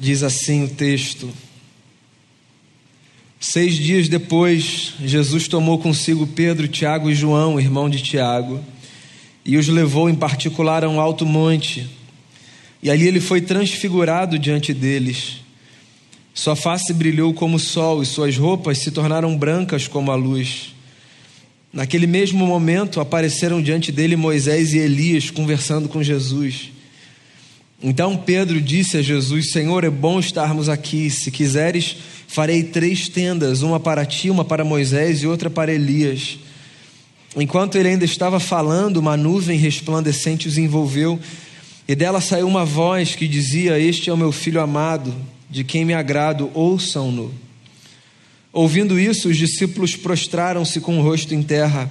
Diz assim o texto. Seis dias depois, Jesus tomou consigo Pedro, Tiago e João, irmão de Tiago, e os levou em particular a um alto monte. E ali ele foi transfigurado diante deles. Sua face brilhou como o sol e suas roupas se tornaram brancas como a luz. Naquele mesmo momento apareceram diante dele Moisés e Elias conversando com Jesus. Então Pedro disse a Jesus: Senhor, é bom estarmos aqui. Se quiseres, farei três tendas: uma para ti, uma para Moisés e outra para Elias. Enquanto ele ainda estava falando, uma nuvem resplandecente os envolveu, e dela saiu uma voz que dizia: Este é o meu filho amado, de quem me agrado, ouçam-no. Ouvindo isso, os discípulos prostraram-se com o rosto em terra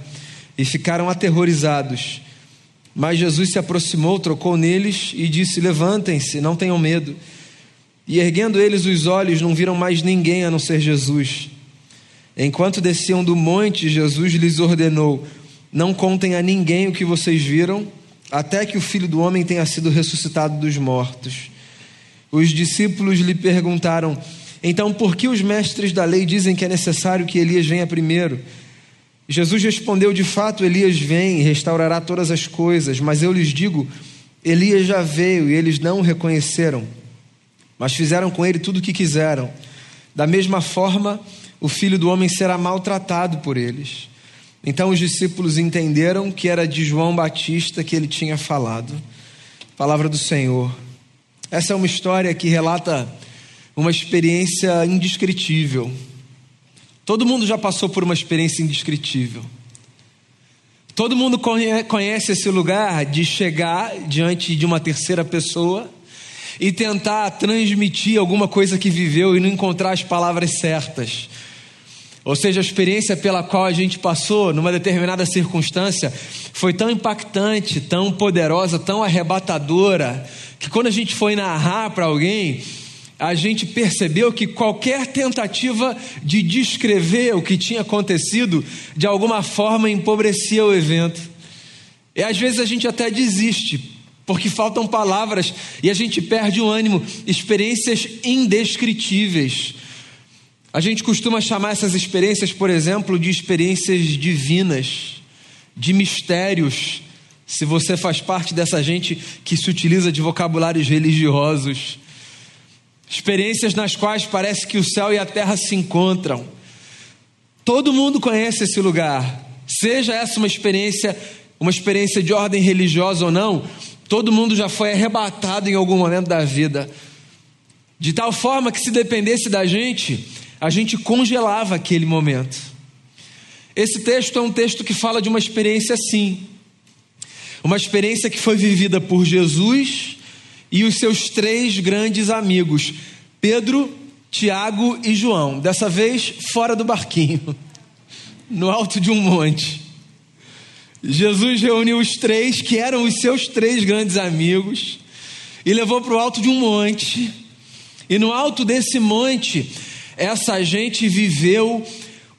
e ficaram aterrorizados. Mas Jesus se aproximou, trocou neles e disse: Levantem-se, não tenham medo. E erguendo eles os olhos, não viram mais ninguém a não ser Jesus. Enquanto desciam do monte, Jesus lhes ordenou: Não contem a ninguém o que vocês viram, até que o filho do homem tenha sido ressuscitado dos mortos. Os discípulos lhe perguntaram: Então, por que os mestres da lei dizem que é necessário que Elias venha primeiro? Jesus respondeu: De fato, Elias vem e restaurará todas as coisas, mas eu lhes digo: Elias já veio e eles não o reconheceram, mas fizeram com ele tudo o que quiseram. Da mesma forma, o filho do homem será maltratado por eles. Então os discípulos entenderam que era de João Batista que ele tinha falado. Palavra do Senhor. Essa é uma história que relata uma experiência indescritível Todo mundo já passou por uma experiência indescritível. Todo mundo conhece esse lugar de chegar diante de uma terceira pessoa e tentar transmitir alguma coisa que viveu e não encontrar as palavras certas. Ou seja, a experiência pela qual a gente passou numa determinada circunstância foi tão impactante, tão poderosa, tão arrebatadora, que quando a gente foi narrar para alguém, a gente percebeu que qualquer tentativa de descrever o que tinha acontecido, de alguma forma empobrecia o evento. E às vezes a gente até desiste, porque faltam palavras e a gente perde o ânimo, experiências indescritíveis. A gente costuma chamar essas experiências, por exemplo, de experiências divinas, de mistérios. Se você faz parte dessa gente que se utiliza de vocabulários religiosos, experiências nas quais parece que o céu e a terra se encontram. Todo mundo conhece esse lugar, seja essa uma experiência, uma experiência de ordem religiosa ou não, todo mundo já foi arrebatado em algum momento da vida. De tal forma que se dependesse da gente, a gente congelava aquele momento. Esse texto é um texto que fala de uma experiência assim. Uma experiência que foi vivida por Jesus e os seus três grandes amigos, Pedro, Tiago e João. Dessa vez fora do barquinho, no alto de um monte. Jesus reuniu os três, que eram os seus três grandes amigos, e levou para o alto de um monte. E no alto desse monte, essa gente viveu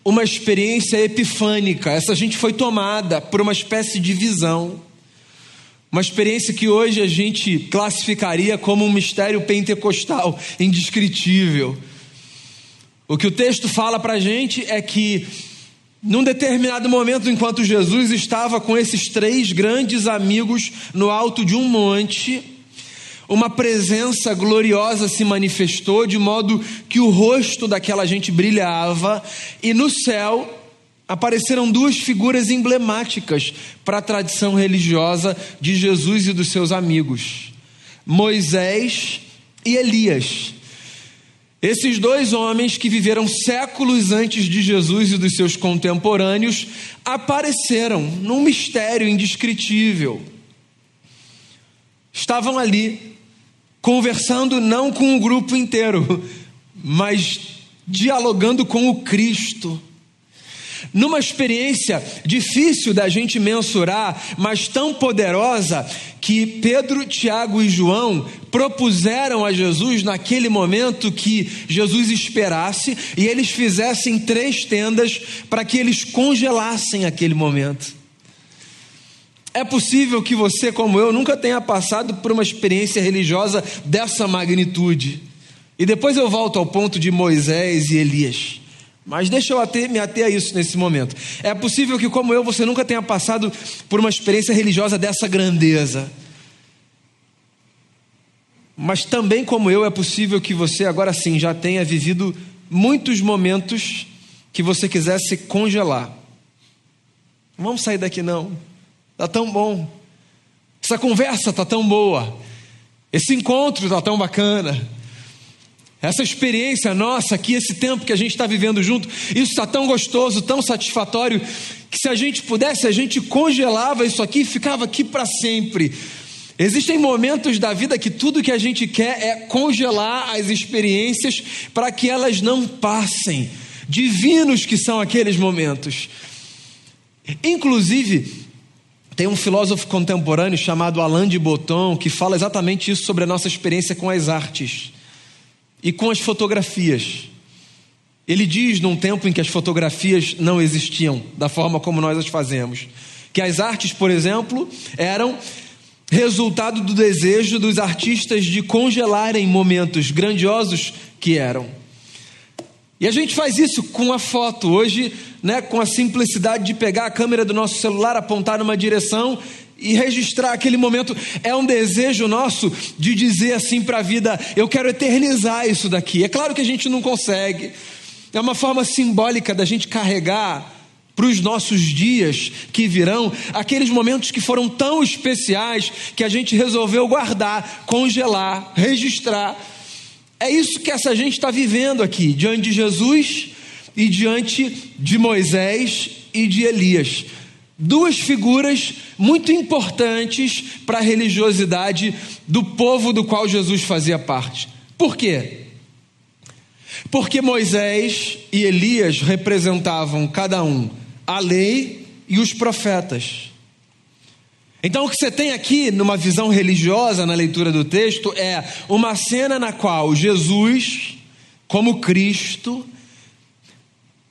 uma experiência epifânica. Essa gente foi tomada por uma espécie de visão. Uma experiência que hoje a gente classificaria como um mistério pentecostal indescritível. O que o texto fala para a gente é que, num determinado momento, enquanto Jesus estava com esses três grandes amigos no alto de um monte, uma presença gloriosa se manifestou, de modo que o rosto daquela gente brilhava, e no céu apareceram duas figuras emblemáticas para a tradição religiosa de Jesus e dos seus amigos: Moisés e Elias. Esses dois homens que viveram séculos antes de Jesus e dos seus contemporâneos apareceram num mistério indescritível. Estavam ali, conversando não com o grupo inteiro, mas dialogando com o Cristo numa experiência difícil da gente mensurar, mas tão poderosa, que Pedro, Tiago e João propuseram a Jesus naquele momento que Jesus esperasse e eles fizessem três tendas para que eles congelassem aquele momento. É possível que você, como eu, nunca tenha passado por uma experiência religiosa dessa magnitude. E depois eu volto ao ponto de Moisés e Elias. Mas deixa eu ater, me ater a isso nesse momento. É possível que, como eu, você nunca tenha passado por uma experiência religiosa dessa grandeza. Mas também, como eu, é possível que você, agora sim, já tenha vivido muitos momentos que você quisesse congelar. Não vamos sair daqui, não. Está tão bom. Essa conversa está tão boa. Esse encontro está tão bacana. Essa experiência nossa aqui, esse tempo que a gente está vivendo junto, isso está tão gostoso, tão satisfatório, que se a gente pudesse, a gente congelava isso aqui e ficava aqui para sempre. Existem momentos da vida que tudo que a gente quer é congelar as experiências para que elas não passem. Divinos que são aqueles momentos. Inclusive, tem um filósofo contemporâneo chamado Alain de Botton que fala exatamente isso sobre a nossa experiência com as artes e com as fotografias. Ele diz, num tempo em que as fotografias não existiam da forma como nós as fazemos, que as artes, por exemplo, eram resultado do desejo dos artistas de congelarem momentos grandiosos que eram. E a gente faz isso com a foto. Hoje, né, com a simplicidade de pegar a câmera do nosso celular, apontar numa direção e registrar aquele momento. É um desejo nosso de dizer assim para a vida: eu quero eternizar isso daqui. É claro que a gente não consegue. É uma forma simbólica da gente carregar para os nossos dias que virão aqueles momentos que foram tão especiais que a gente resolveu guardar, congelar, registrar. É isso que essa gente está vivendo aqui, diante de Jesus e diante de Moisés e de Elias duas figuras muito importantes para a religiosidade do povo do qual Jesus fazia parte. Por quê? Porque Moisés e Elias representavam cada um a lei e os profetas. Então, o que você tem aqui numa visão religiosa na leitura do texto é uma cena na qual Jesus, como Cristo,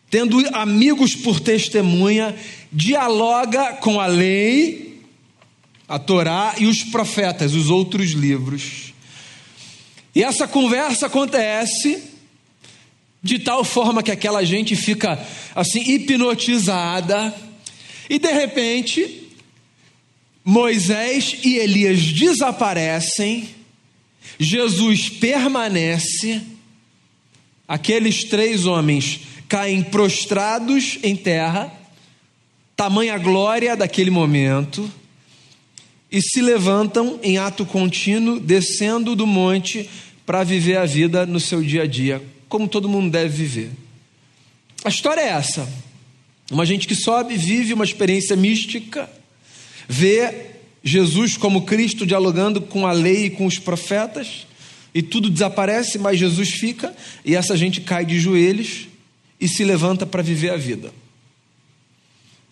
tendo amigos por testemunha, dialoga com a lei, a Torá e os profetas, os outros livros. E essa conversa acontece de tal forma que aquela gente fica assim hipnotizada e de repente Moisés e Elias desaparecem, Jesus permanece, aqueles três homens caem prostrados em terra tamanha glória daquele momento, e se levantam em ato contínuo, descendo do monte para viver a vida no seu dia a dia, como todo mundo deve viver. A história é essa: uma gente que sobe, vive uma experiência mística, vê Jesus como Cristo dialogando com a lei e com os profetas, e tudo desaparece, mas Jesus fica, e essa gente cai de joelhos e se levanta para viver a vida.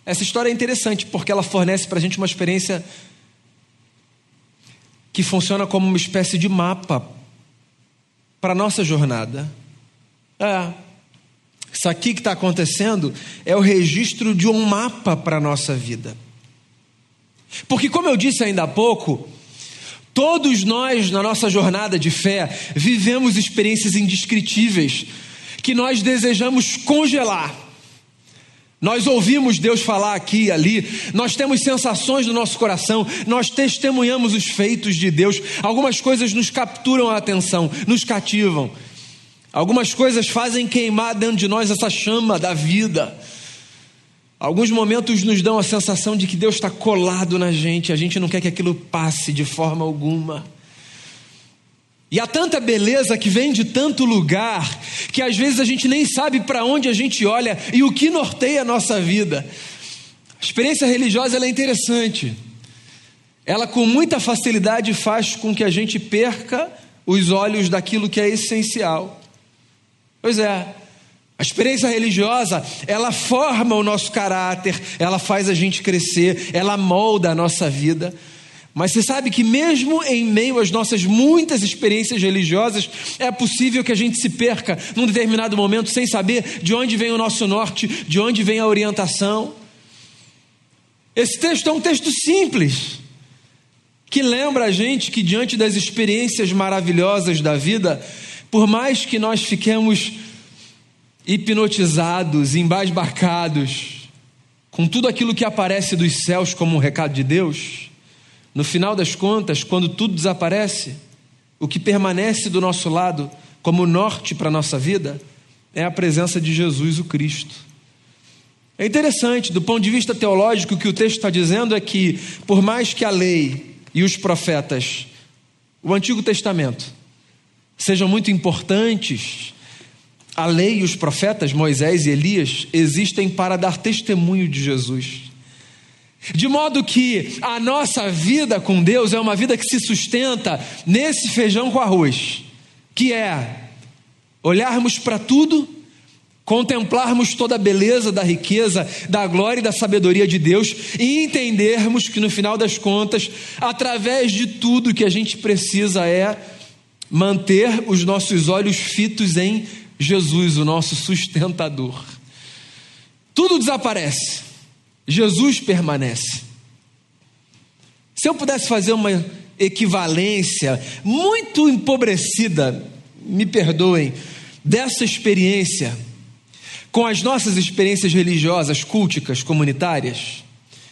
Essa história é interessante porque ela fornece para a gente uma experiência que funciona como uma espécie de mapa para a nossa jornada. É. Isso aqui que está acontecendo é o registro de um mapa para a nossa vida. Porque, como eu disse ainda há pouco, todos nós, na nossa jornada de fé, vivemos experiências indescritíveis que nós desejamos congelar nós ouvimos Deus falar aqui e ali, nós temos sensações no nosso coração, nós testemunhamos os feitos de Deus, algumas coisas nos capturam a atenção, nos cativam, algumas coisas fazem queimar dentro de nós essa chama da vida. Alguns momentos nos dão a sensação de que Deus está colado na gente, a gente não quer que aquilo passe de forma alguma. E há tanta beleza que vem de tanto lugar que às vezes a gente nem sabe para onde a gente olha e o que norteia a nossa vida. A experiência religiosa é interessante. Ela com muita facilidade faz com que a gente perca os olhos daquilo que é essencial. Pois é, a experiência religiosa, ela forma o nosso caráter, ela faz a gente crescer, ela molda a nossa vida. Mas você sabe que, mesmo em meio às nossas muitas experiências religiosas, é possível que a gente se perca num determinado momento sem saber de onde vem o nosso norte, de onde vem a orientação. Esse texto é um texto simples, que lembra a gente que, diante das experiências maravilhosas da vida, Por mais que nós fiquemos hipnotizados, embasbacados com tudo aquilo que aparece dos céus como um recado de Deus, no final das contas, quando tudo desaparece, o que permanece do nosso lado como norte para a nossa vida é a presença de Jesus, o Cristo. É interessante, do ponto de vista teológico, o que o texto está dizendo é que, por mais que a lei e os profetas, o Antigo Testamento, sejam muito importantes, a lei e os profetas, Moisés e Elias, existem para dar testemunho de Jesus. De modo que a nossa vida com Deus é uma vida que se sustenta nesse feijão com arroz, que é olharmos para tudo, contemplarmos toda a beleza da riqueza, da glória e da sabedoria de Deus e entendermos que no final das contas, através de tudo que a gente precisa é manter os nossos olhos fitos em Jesus, o nosso sustentador. Tudo desaparece, Jesus permanece. Se eu pudesse fazer uma equivalência muito empobrecida, me perdoem, dessa experiência com as nossas experiências religiosas, culticas, comunitárias,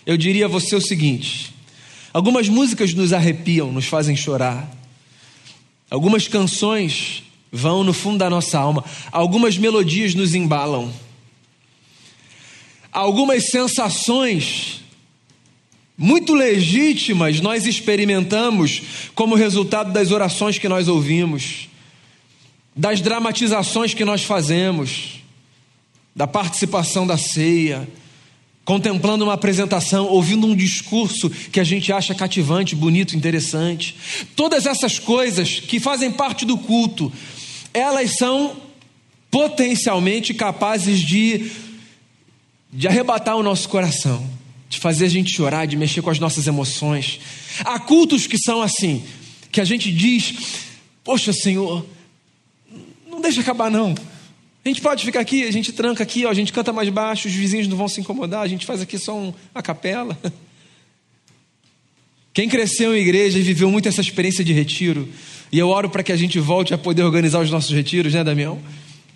eu diria a você o seguinte: algumas músicas nos arrepiam, nos fazem chorar, algumas canções vão no fundo da nossa alma. Algumas melodias nos embalam. Algumas sensações muito legítimas nós experimentamos como resultado das orações que nós ouvimos, das dramatizações que nós fazemos, da participação da ceia, contemplando uma apresentação, ouvindo um discurso que a gente acha cativante, bonito, interessante. Todas essas coisas que fazem parte do culto, elas são potencialmente capazes de, de arrebatar o nosso coração, de fazer a gente chorar, de mexer com as nossas emoções. Há cultos que são assim, que a gente diz: Poxa, Senhor, não deixa acabar não. A gente pode ficar aqui, a gente tranca aqui, ó, a gente canta mais baixo, os vizinhos não vão se incomodar, a gente faz aqui só um, a capela. Quem cresceu em igreja e viveu muito essa experiência de retiro, e eu oro para que a gente volte a poder organizar os nossos retiros, né, Damião?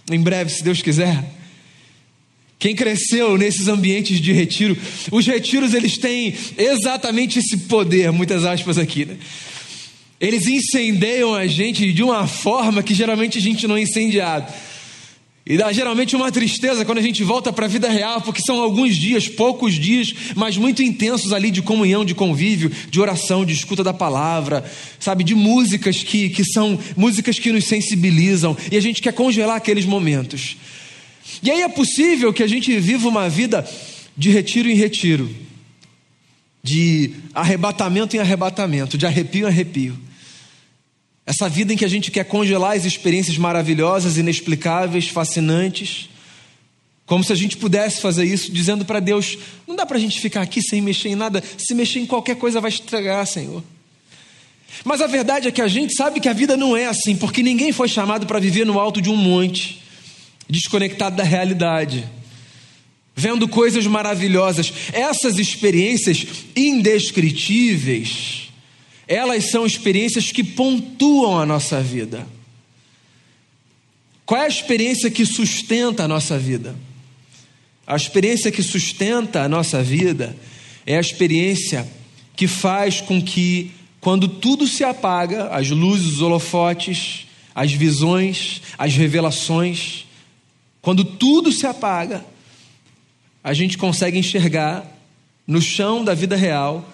Em breve, se Deus quiser. Quem cresceu nesses ambientes de retiro, os retiros eles têm exatamente esse poder, muitas aspas aqui, né? Eles incendeiam a gente de uma forma que geralmente a gente não é incendiado. E dá geralmente uma tristeza quando a gente volta para a vida real, porque são alguns dias, poucos dias, mas muito intensos ali de comunhão, de convívio, de oração, de escuta da palavra, sabe, de músicas que, que são músicas que nos sensibilizam, e a gente quer congelar aqueles momentos. E aí é possível que a gente viva uma vida de retiro em retiro, de arrebatamento em arrebatamento, de arrepio em arrepio. Essa vida em que a gente quer congelar as experiências maravilhosas, inexplicáveis, fascinantes. Como se a gente pudesse fazer isso, dizendo para Deus: não dá para a gente ficar aqui sem mexer em nada, se mexer em qualquer coisa vai estragar, Senhor. Mas a verdade é que a gente sabe que a vida não é assim, porque ninguém foi chamado para viver no alto de um monte, desconectado da realidade, vendo coisas maravilhosas. Essas experiências indescritíveis, elas são experiências que pontuam a nossa vida. Qual é a experiência que sustenta a nossa vida? A experiência que sustenta a nossa vida é a experiência que faz com que, quando tudo se apaga as luzes, os holofotes, as visões, as revelações quando tudo se apaga, a gente consegue enxergar no chão da vida real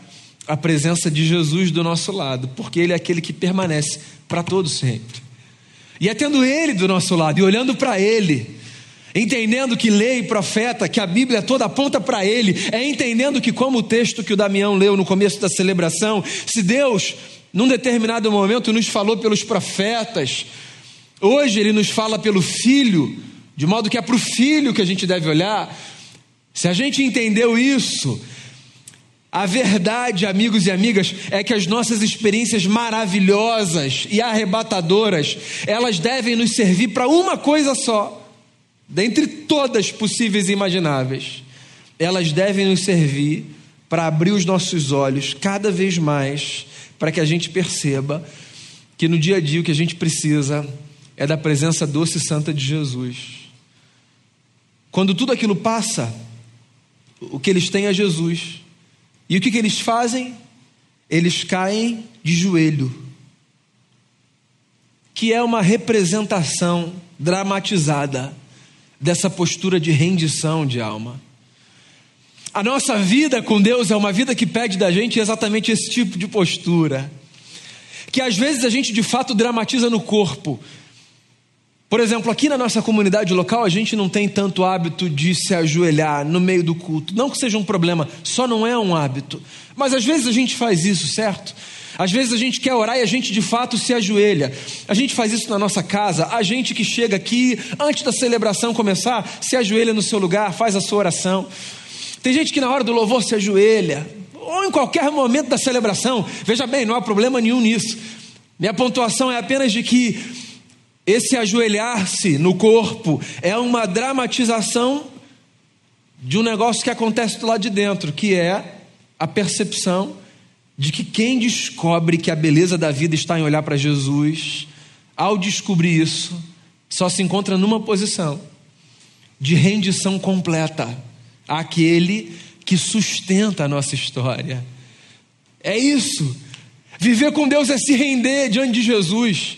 a presença de Jesus do nosso lado, porque Ele é aquele que permanece para todo sempre. E é tendo Ele do nosso lado e olhando para Ele, entendendo que lei e profeta, que a Bíblia toda aponta para Ele, é entendendo que, como o texto que o Damião leu no começo da celebração, se Deus, num determinado momento, nos falou pelos profetas, hoje Ele nos fala pelo Filho, de modo que é para o Filho que a gente deve olhar. Se a gente entendeu isso, a verdade, amigos e amigas, é que as nossas experiências maravilhosas e arrebatadoras, elas devem nos servir para uma coisa só, dentre todas possíveis e imagináveis. Elas devem nos servir para abrir os nossos olhos cada vez mais, para que a gente perceba que no dia a dia o que a gente precisa é da presença doce e santa de Jesus. Quando tudo aquilo passa, o que eles têm é Jesus. E o que, que eles fazem? Eles caem de joelho, que é uma representação dramatizada dessa postura de rendição de alma. A nossa vida com Deus é uma vida que pede da gente exatamente esse tipo de postura. Que às vezes a gente de fato dramatiza no corpo. Por exemplo, aqui na nossa comunidade local, a gente não tem tanto hábito de se ajoelhar no meio do culto. Não que seja um problema, só não é um hábito. Mas às vezes a gente faz isso, certo? Às vezes a gente quer orar e a gente de fato se ajoelha. A gente faz isso na nossa casa. A gente que chega aqui, antes da celebração começar, se ajoelha no seu lugar, faz a sua oração. Tem gente que na hora do louvor se ajoelha, ou em qualquer momento da celebração. Veja bem, não há problema nenhum nisso. Minha pontuação é apenas de que esse ajoelhar-se no corpo é uma dramatização de um negócio que acontece do lado de dentro, que é a percepção de que quem descobre que a beleza da vida está em olhar para Jesus, ao descobrir isso, só se encontra numa posição de rendição completa aquele que sustenta a nossa história. É isso. Viver com Deus é se render diante de Jesus.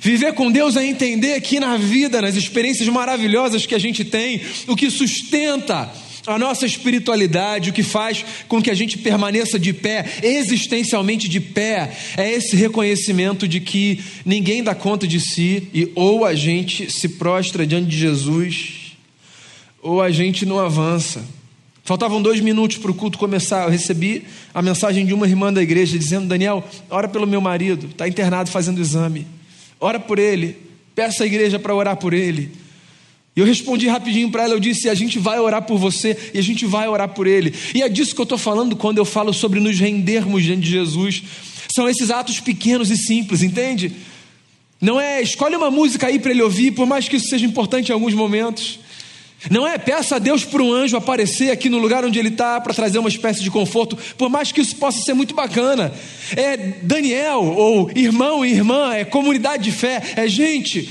Viver com Deus é entender que na vida, nas experiências maravilhosas que a gente tem, o que sustenta a nossa espiritualidade, o que faz com que a gente permaneça de pé, existencialmente de pé, é esse reconhecimento de que ninguém dá conta de si e ou a gente se prostra diante de Jesus ou a gente não avança. Faltavam dois minutos para o culto começar. Eu recebi a mensagem de uma irmã da igreja dizendo: Daniel, ora pelo meu marido, está internado fazendo exame. Ora por ele, peça a igreja para orar por ele. E eu respondi rapidinho para ela, eu disse: a gente vai orar por você e a gente vai orar por ele. E é disso que eu estou falando quando eu falo sobre nos rendermos diante de Jesus. São esses atos pequenos e simples, entende? Não é escolhe uma música aí para ele ouvir, por mais que isso seja importante em alguns momentos. Não é peça a Deus por um anjo aparecer aqui no lugar onde ele está para trazer uma espécie de conforto, por mais que isso possa ser muito bacana. É Daniel, ou irmão e irmã, é comunidade de fé, é gente.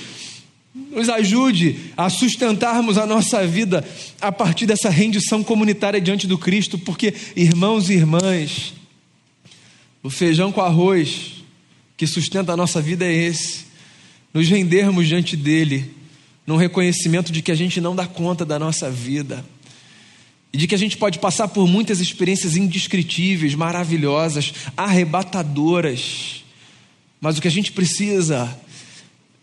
Nos ajude a sustentarmos a nossa vida a partir dessa rendição comunitária diante do Cristo, porque, irmãos e irmãs, o feijão com arroz que sustenta a nossa vida é esse, nos rendermos diante dele num reconhecimento de que a gente não dá conta da nossa vida. E de que a gente pode passar por muitas experiências indescritíveis, maravilhosas, arrebatadoras, mas o que a gente precisa,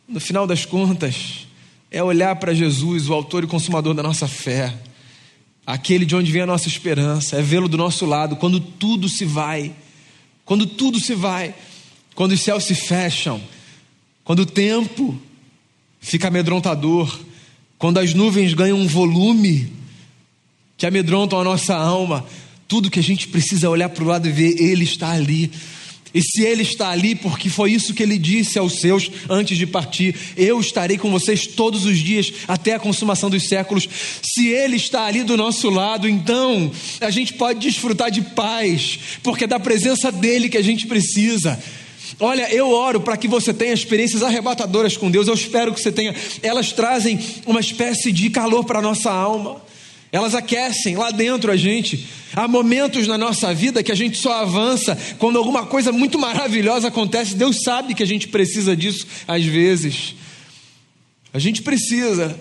no final das contas, é olhar para Jesus, o autor e consumador da nossa fé, aquele de onde vem a nossa esperança, é vê-lo do nosso lado quando tudo se vai, quando tudo se vai, quando os céus se fecham, quando o tempo fica amedrontador. Quando as nuvens ganham um volume que amedrontam a nossa alma, tudo que a gente precisa é olhar para o lado e ver, Ele está ali. E se Ele está ali, porque foi isso que Ele disse aos seus antes de partir: Eu estarei com vocês todos os dias até a consumação dos séculos. Se Ele está ali do nosso lado, então a gente pode desfrutar de paz, porque é da presença dEle que a gente precisa. Olha, eu oro para que você tenha experiências arrebatadoras com Deus, eu espero que você tenha. Elas trazem uma espécie de calor para a nossa alma, elas aquecem lá dentro a gente. Há momentos na nossa vida que a gente só avança quando alguma coisa muito maravilhosa acontece. Deus sabe que a gente precisa disso às vezes. A gente precisa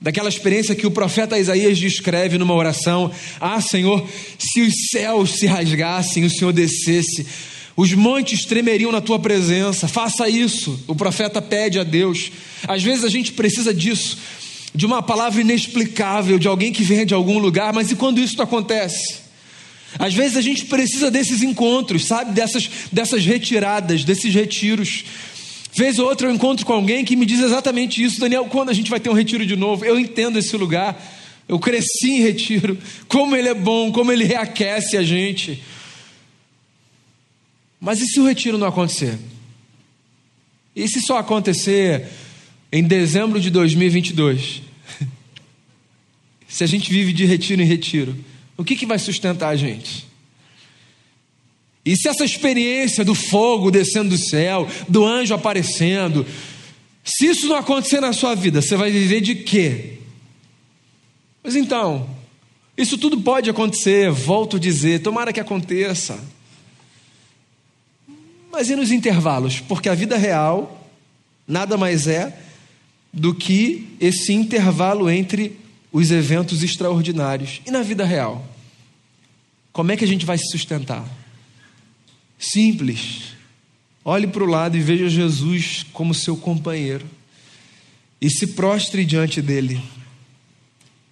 daquela experiência que o profeta Isaías descreve numa oração: Ah, Senhor, se os céus se rasgassem, o Senhor descesse os montes tremeriam na tua presença. Faça isso. O profeta pede a Deus. Às vezes a gente precisa disso, de uma palavra inexplicável, de alguém que vem de algum lugar, mas e quando isso acontece? Às vezes a gente precisa desses encontros, sabe? Dessas, dessas retiradas, desses retiros. Vez ou outra eu encontro com alguém que me diz exatamente isso, Daniel, quando a gente vai ter um retiro de novo? Eu entendo esse lugar. Eu cresci em retiro. Como ele é bom, como ele reaquece a gente. Mas e se o retiro não acontecer? E se só acontecer em dezembro de 2022? se a gente vive de retiro em retiro, o que, que vai sustentar a gente? E se essa experiência do fogo descendo do céu, do anjo aparecendo, Se isso não acontecer na sua vida, você vai viver de quê? Mas então, isso tudo pode acontecer, volto a dizer, tomara que aconteça. Mas e nos intervalos? Porque a vida real nada mais é do que esse intervalo entre os eventos extraordinários. E na vida real? Como é que a gente vai se sustentar? Simples. Olhe para o lado e veja Jesus como seu companheiro. E se prostre diante dele.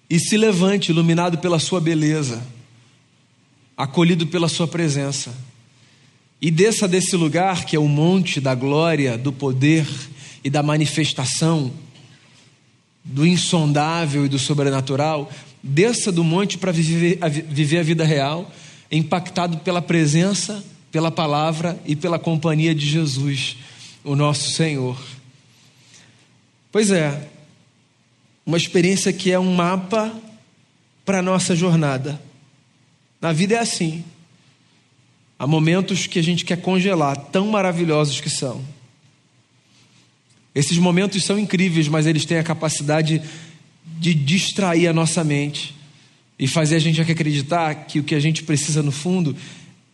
E se levante, iluminado pela sua beleza, acolhido pela sua presença. E desça desse lugar que é o monte da glória, do poder e da manifestação, do insondável e do sobrenatural, desça do monte para viver, viver a vida real, impactado pela presença, pela palavra e pela companhia de Jesus, o nosso Senhor. Pois é, uma experiência que é um mapa para a nossa jornada. Na vida é assim. Há momentos que a gente quer congelar, tão maravilhosos que são. Esses momentos são incríveis, mas eles têm a capacidade de distrair a nossa mente e fazer a gente acreditar que o que a gente precisa no fundo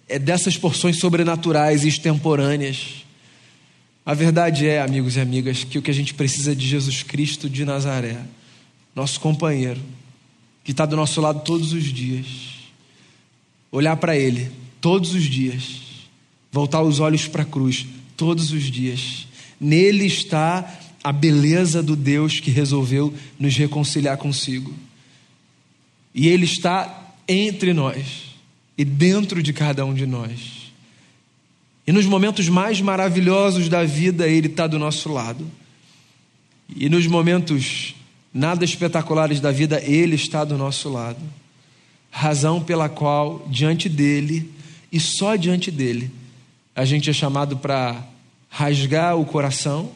é dessas porções sobrenaturais e extemporâneas. A verdade é, amigos e amigas, que o que a gente precisa é de Jesus Cristo de Nazaré, nosso companheiro, que está do nosso lado todos os dias. Olhar para Ele todos os dias. Voltar os olhos para a cruz todos os dias. Nele está a beleza do Deus que resolveu nos reconciliar consigo. E Ele está entre nós e dentro de cada um de nós. E nos momentos mais maravilhosos da vida, Ele está do nosso lado. E nos momentos nada espetaculares da vida, Ele está do nosso lado. Razão pela qual, diante dele, e só diante dele a gente é chamado para rasgar o coração.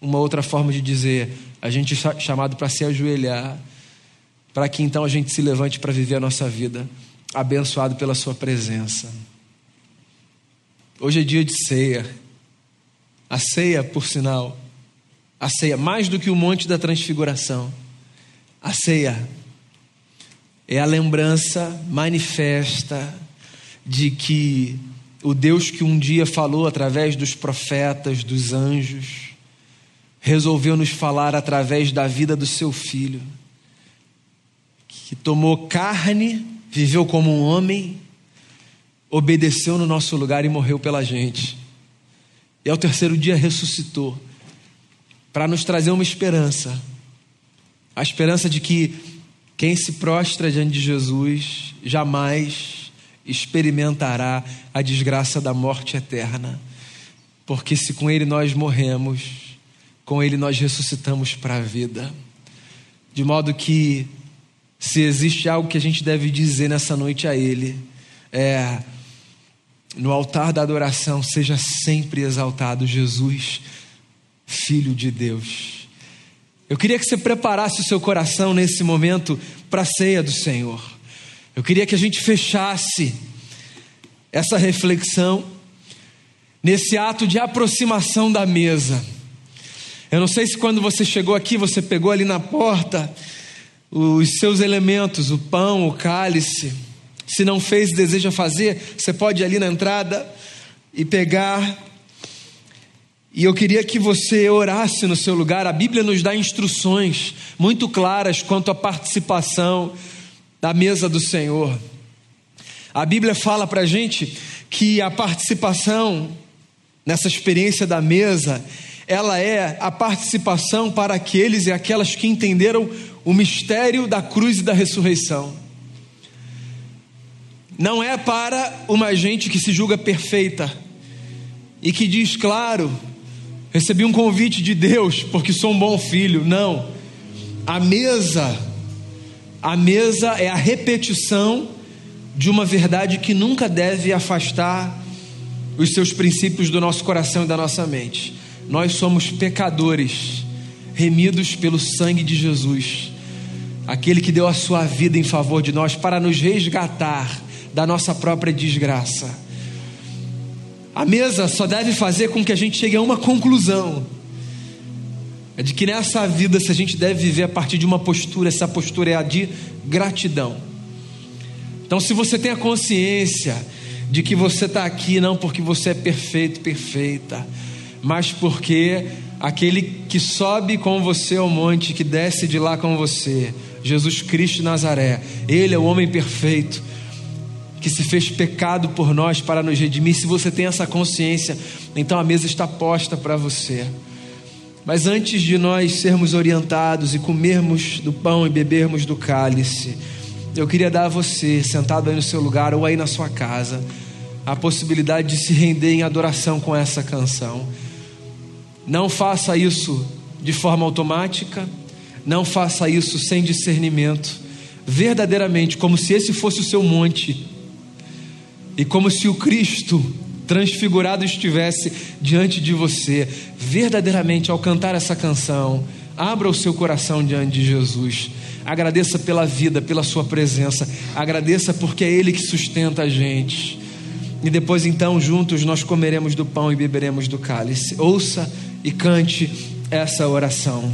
Uma outra forma de dizer, a gente é chamado para se ajoelhar, para que então a gente se levante para viver a nossa vida, abençoado pela Sua presença. Hoje é dia de ceia. A ceia, por sinal, a ceia, mais do que o monte da transfiguração, a ceia é a lembrança manifesta de que o Deus que um dia falou através dos profetas, dos anjos, resolveu nos falar através da vida do seu filho, que tomou carne, viveu como um homem, obedeceu no nosso lugar e morreu pela gente. E ao terceiro dia ressuscitou, para nos trazer uma esperança a esperança de que quem se prostra diante de Jesus jamais experimentará a desgraça da morte eterna. Porque se com Ele nós morremos, com Ele nós ressuscitamos para a vida. De modo que, se existe algo que a gente deve dizer nessa noite a Ele, é: no altar da adoração, seja sempre exaltado Jesus, Filho de Deus. Eu queria que você preparasse o seu coração nesse momento para a ceia do Senhor. Eu queria que a gente fechasse essa reflexão nesse ato de aproximação da mesa. Eu não sei se quando você chegou aqui, você pegou ali na porta os seus elementos, o pão, o cálice. Se não fez, deseja fazer, você pode ir ali na entrada e pegar. E eu queria que você orasse no seu lugar. A Bíblia nos dá instruções muito claras quanto à participação da mesa do Senhor. A Bíblia fala para a gente que a participação nessa experiência da mesa, ela é a participação para aqueles e aquelas que entenderam o mistério da cruz e da ressurreição. Não é para uma gente que se julga perfeita e que diz, claro, recebi um convite de Deus porque sou um bom filho. Não. A mesa a mesa é a repetição de uma verdade que nunca deve afastar os seus princípios do nosso coração e da nossa mente. Nós somos pecadores, remidos pelo sangue de Jesus, aquele que deu a sua vida em favor de nós para nos resgatar da nossa própria desgraça. A mesa só deve fazer com que a gente chegue a uma conclusão: É de que nessa vida, se a gente deve viver a partir de uma postura, essa postura é a de gratidão. Então, se você tem a consciência de que você está aqui não porque você é perfeito, perfeita, mas porque aquele que sobe com você ao monte, que desce de lá com você, Jesus Cristo Nazaré, Ele é o homem perfeito, que se fez pecado por nós para nos redimir. Se você tem essa consciência, então a mesa está posta para você. Mas antes de nós sermos orientados e comermos do pão e bebermos do cálice, eu queria dar a você, sentado aí no seu lugar ou aí na sua casa, a possibilidade de se render em adoração com essa canção. Não faça isso de forma automática, não faça isso sem discernimento, verdadeiramente, como se esse fosse o seu monte e como se o Cristo transfigurado estivesse diante de você, verdadeiramente ao cantar essa canção, abra o seu coração diante de Jesus. Agradeça pela vida, pela sua presença. Agradeça porque é Ele que sustenta a gente. E depois, então, juntos nós comeremos do pão e beberemos do cálice. Ouça e cante essa oração.